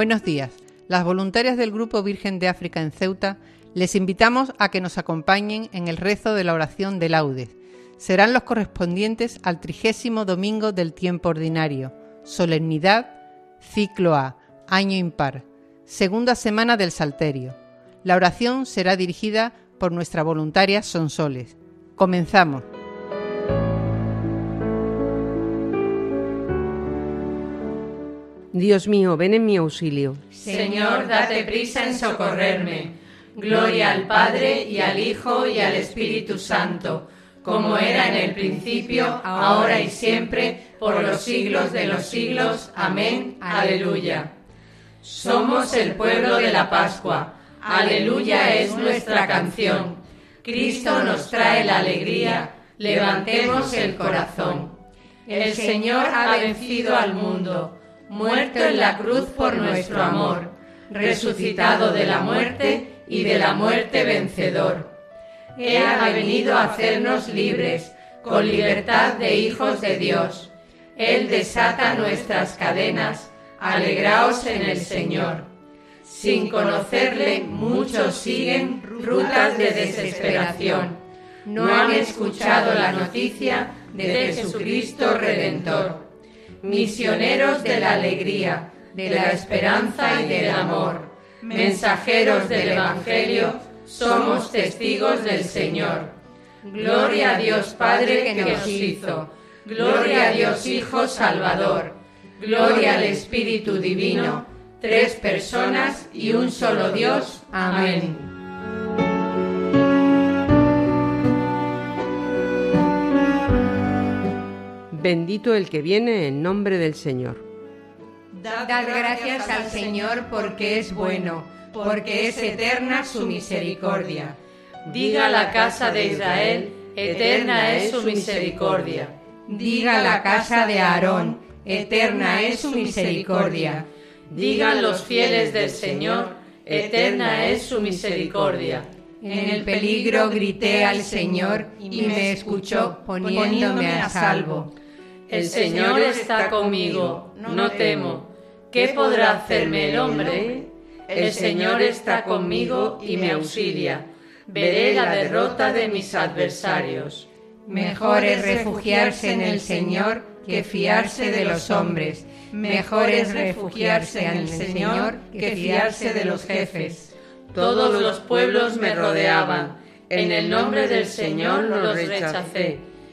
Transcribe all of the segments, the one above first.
Buenos días. Las voluntarias del Grupo Virgen de África en Ceuta les invitamos a que nos acompañen en el rezo de la oración de laudes. Serán los correspondientes al trigésimo domingo del tiempo ordinario, solemnidad, ciclo A, año impar, segunda semana del Salterio. La oración será dirigida por nuestra voluntaria Sonsoles. Comenzamos. Dios mío, ven en mi auxilio. Señor, date prisa en socorrerme. Gloria al Padre y al Hijo y al Espíritu Santo, como era en el principio, ahora y siempre, por los siglos de los siglos. Amén. Aleluya. Somos el pueblo de la Pascua. Aleluya es nuestra canción. Cristo nos trae la alegría. Levantemos el corazón. El Señor ha vencido al mundo muerto en la cruz por nuestro amor, resucitado de la muerte y de la muerte vencedor. Él ha venido a hacernos libres, con libertad de hijos de Dios. Él desata nuestras cadenas, alegraos en el Señor. Sin conocerle, muchos siguen rutas de desesperación. No han escuchado la noticia de Jesucristo Redentor misioneros de la alegría, de la esperanza y del amor, mensajeros del Evangelio, somos testigos del Señor. Gloria a Dios Padre que nos hizo, gloria a Dios Hijo Salvador, gloria al Espíritu Divino, tres personas y un solo Dios. Amén. Bendito el que viene en nombre del Señor. Dad gracias al Señor porque es bueno, porque es eterna su misericordia. Diga la casa de Israel, eterna es su misericordia. Diga la casa de Aarón, eterna es su misericordia. Digan los fieles del Señor, eterna es su misericordia. En el peligro grité al Señor y me escuchó poniéndome a salvo. El Señor está conmigo, no temo. ¿Qué podrá hacerme el hombre? El Señor está conmigo y me auxilia. Veré la derrota de mis adversarios. Mejor es refugiarse en el Señor que fiarse de los hombres. Mejor es refugiarse en el Señor que fiarse de los jefes. Todos los pueblos me rodeaban. En el nombre del Señor los rechacé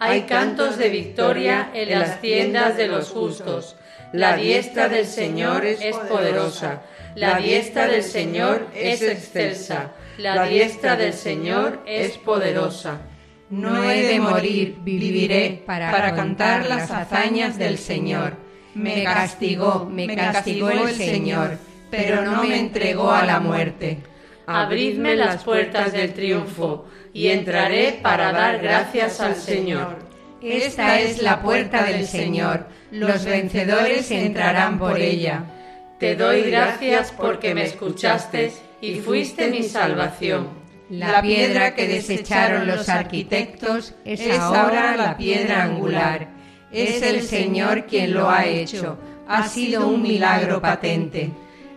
hay cantos de victoria en las tiendas de los justos. La diestra del Señor es poderosa. La diestra del Señor es excelsa. La diestra del Señor es poderosa. No he de morir, viviré para, cantar las hazañas del Señor. Me castigó, me castigó el Señor, pero no me entregó a la muerte. Abridme las puertas del triunfo y entraré para dar gracias al Señor. Esta es la puerta del Señor, los vencedores entrarán por ella. Te doy gracias porque me escuchaste y fuiste mi salvación. La piedra que desecharon los arquitectos es ahora la piedra angular. Es el Señor quien lo ha hecho. Ha sido un milagro patente.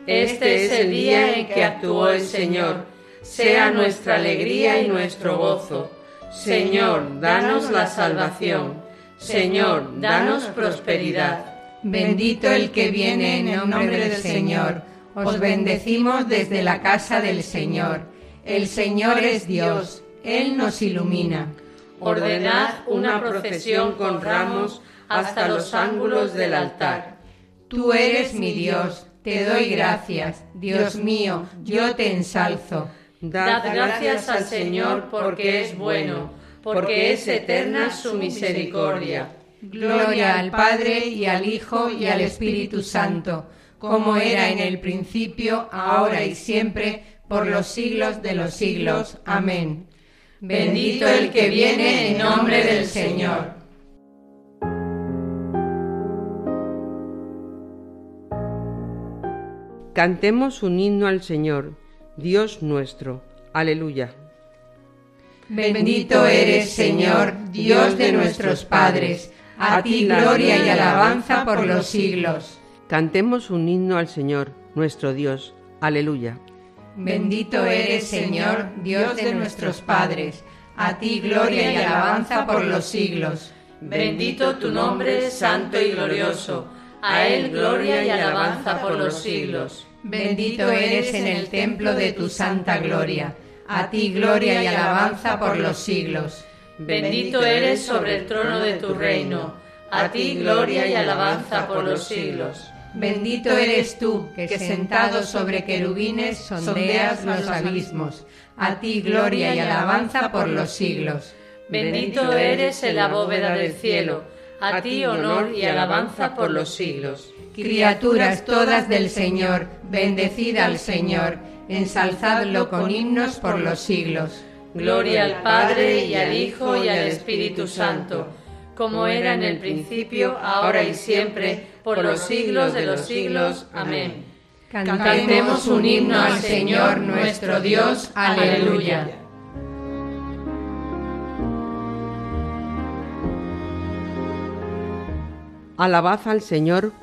Este es el día en que actuó el Señor sea nuestra alegría y nuestro gozo. Señor, danos la salvación. Señor, danos prosperidad. Bendito el que viene en el nombre del Señor. Os bendecimos desde la casa del Señor. El Señor es Dios, Él nos ilumina. Ordenad una procesión con ramos hasta los ángulos del altar. Tú eres mi Dios, te doy gracias, Dios mío, yo te ensalzo. Dad gracias al Señor porque es bueno, porque es eterna su misericordia. Gloria al Padre y al Hijo y al Espíritu Santo, como era en el principio, ahora y siempre, por los siglos de los siglos. Amén. Bendito el que viene en nombre del Señor. Cantemos un himno al Señor, Dios nuestro. Aleluya. Bendito eres, Señor, Dios de nuestros padres. A ti gloria y alabanza por los siglos. Cantemos un himno al Señor, nuestro Dios. Aleluya. Bendito eres, Señor, Dios de nuestros padres. A ti gloria y alabanza por los siglos. Bendito tu nombre, santo y glorioso. A él gloria y alabanza por los siglos. Bendito eres en el templo de tu santa gloria. A ti gloria y alabanza por los siglos. Bendito eres sobre el trono de tu reino. A ti gloria y alabanza por los siglos. Bendito eres tú, que sentado sobre querubines sondeas los abismos. A ti gloria y alabanza por los siglos. Bendito eres en la bóveda del cielo. A ti honor y alabanza por los siglos. Criaturas todas del Señor, bendecid al Señor, ensalzadlo con himnos por los siglos. Gloria al Padre y al Hijo y al Espíritu Santo, como era en el principio, ahora y siempre, por los siglos de los siglos. Amén. Cantemos un himno al Señor nuestro Dios. Aleluya. Alabad al Señor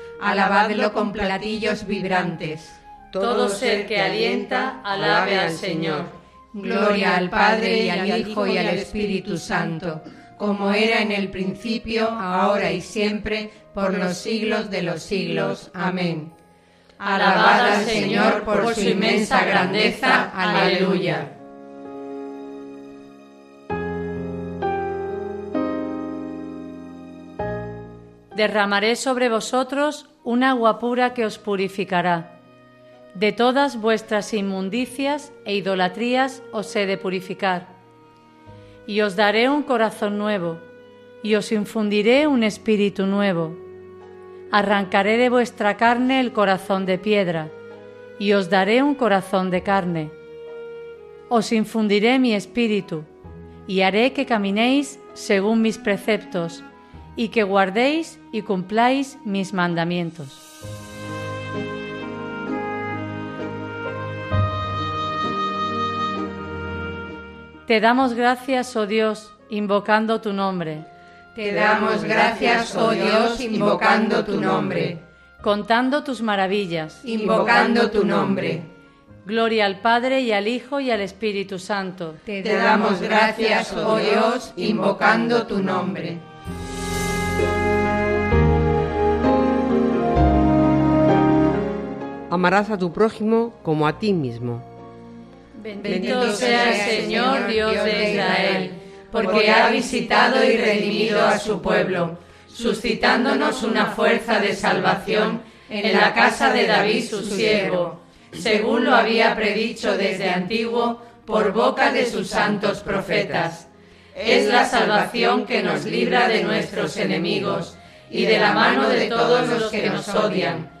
alabadlo con platillos vibrantes. Todo ser que alienta, alabe al Señor. Gloria al Padre y al Hijo y al Espíritu Santo, como era en el principio, ahora y siempre, por los siglos de los siglos. Amén. Alabad al Señor por su inmensa grandeza. Aleluya. Derramaré sobre vosotros un agua pura que os purificará. De todas vuestras inmundicias e idolatrías os he de purificar. Y os daré un corazón nuevo, y os infundiré un espíritu nuevo. Arrancaré de vuestra carne el corazón de piedra, y os daré un corazón de carne. Os infundiré mi espíritu, y haré que caminéis según mis preceptos, y que guardéis y cumpláis mis mandamientos. Te damos gracias, oh Dios, invocando tu nombre. Te damos gracias, oh Dios, invocando tu nombre. Contando tus maravillas. Invocando tu nombre. Gloria al Padre y al Hijo y al Espíritu Santo. Te damos gracias, oh Dios, invocando tu nombre. Amarás a tu prójimo como a ti mismo. Bendito sea el Señor Dios de Israel, porque ha visitado y redimido a su pueblo, suscitándonos una fuerza de salvación en la casa de David su siervo, según lo había predicho desde antiguo por boca de sus santos profetas. Es la salvación que nos libra de nuestros enemigos y de la mano de todos los que nos odian,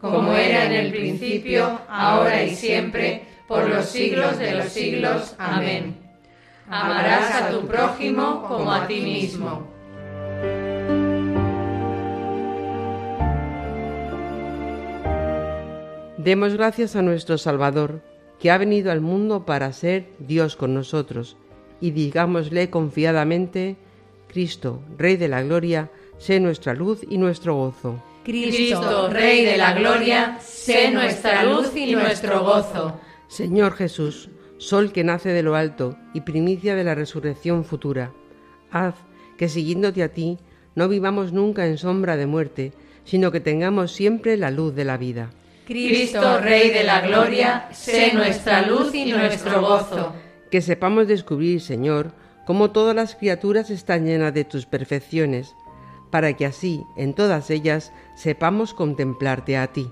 como era en el principio, ahora y siempre, por los siglos de los siglos. Amén. Amarás a tu prójimo como a ti mismo. Demos gracias a nuestro Salvador, que ha venido al mundo para ser Dios con nosotros y digámosle confiadamente, Cristo, Rey de la Gloria, sé nuestra luz y nuestro gozo. Cristo, Rey de la Gloria, sé nuestra luz y nuestro gozo. Señor Jesús, Sol que nace de lo alto y primicia de la resurrección futura, haz que siguiéndote a ti no vivamos nunca en sombra de muerte, sino que tengamos siempre la luz de la vida. Cristo, Rey de la Gloria, sé nuestra luz y nuestro gozo que sepamos descubrir, Señor, cómo todas las criaturas están llenas de tus perfecciones, para que así, en todas ellas, sepamos contemplarte a ti.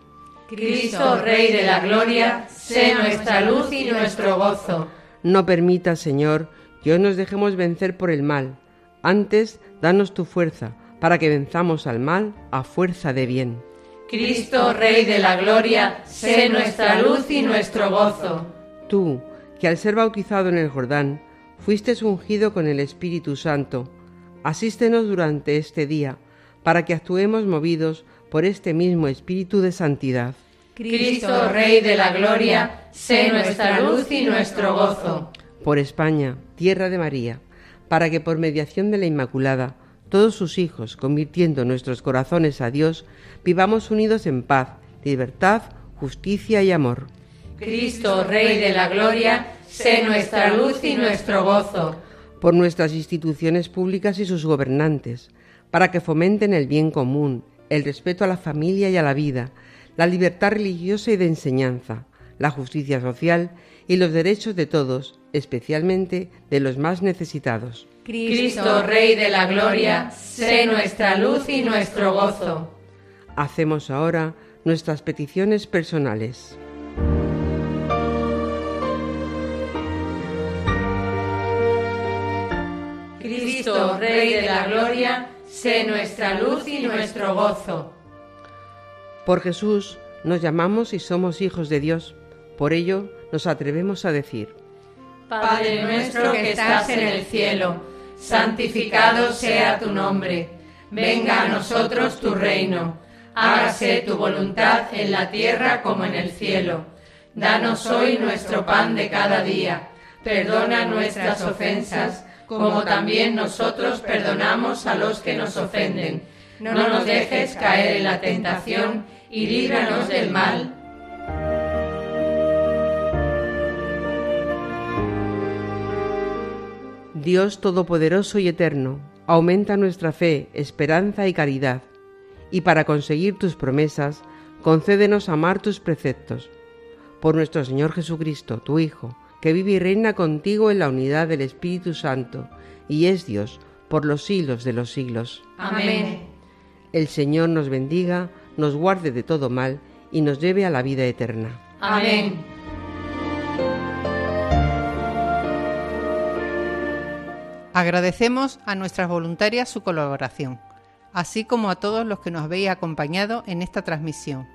Cristo, Rey de la Gloria, sé nuestra luz y nuestro gozo. No permitas, Señor, que hoy nos dejemos vencer por el mal. Antes, danos tu fuerza, para que venzamos al mal a fuerza de bien. Cristo, Rey de la Gloria, sé nuestra luz y nuestro gozo. Tú, que al ser bautizado en el Jordán, fuiste ungido con el Espíritu Santo. Asístenos durante este día, para que actuemos movidos por este mismo Espíritu de santidad. Cristo, Rey de la Gloria, sé nuestra luz y nuestro gozo. Por España, tierra de María, para que por mediación de la Inmaculada, todos sus hijos, convirtiendo nuestros corazones a Dios, vivamos unidos en paz, libertad, justicia y amor. Cristo, Rey de la Gloria, sé nuestra luz y nuestro gozo. Por nuestras instituciones públicas y sus gobernantes, para que fomenten el bien común, el respeto a la familia y a la vida, la libertad religiosa y de enseñanza, la justicia social y los derechos de todos, especialmente de los más necesitados. Cristo, Rey de la Gloria, sé nuestra luz y nuestro gozo. Hacemos ahora nuestras peticiones personales. Rey de la Gloria, sé nuestra luz y nuestro gozo. Por Jesús nos llamamos y somos hijos de Dios. Por ello nos atrevemos a decir, Padre nuestro que estás en el cielo, santificado sea tu nombre. Venga a nosotros tu reino. Hágase tu voluntad en la tierra como en el cielo. Danos hoy nuestro pan de cada día. Perdona nuestras ofensas como también nosotros perdonamos a los que nos ofenden. No nos dejes caer en la tentación y líbranos del mal. Dios Todopoderoso y Eterno, aumenta nuestra fe, esperanza y caridad, y para conseguir tus promesas, concédenos amar tus preceptos. Por nuestro Señor Jesucristo, tu Hijo, que vive y reina contigo en la unidad del Espíritu Santo, y es Dios por los siglos de los siglos. Amén. El Señor nos bendiga, nos guarde de todo mal y nos lleve a la vida eterna. Amén. Agradecemos a nuestras voluntarias su colaboración, así como a todos los que nos habéis acompañado en esta transmisión.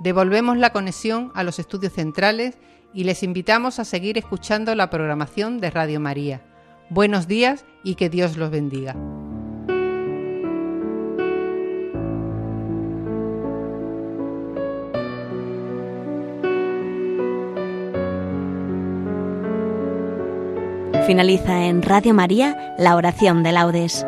Devolvemos la conexión a los estudios centrales y les invitamos a seguir escuchando la programación de Radio María. Buenos días y que Dios los bendiga. Finaliza en Radio María la oración de laudes.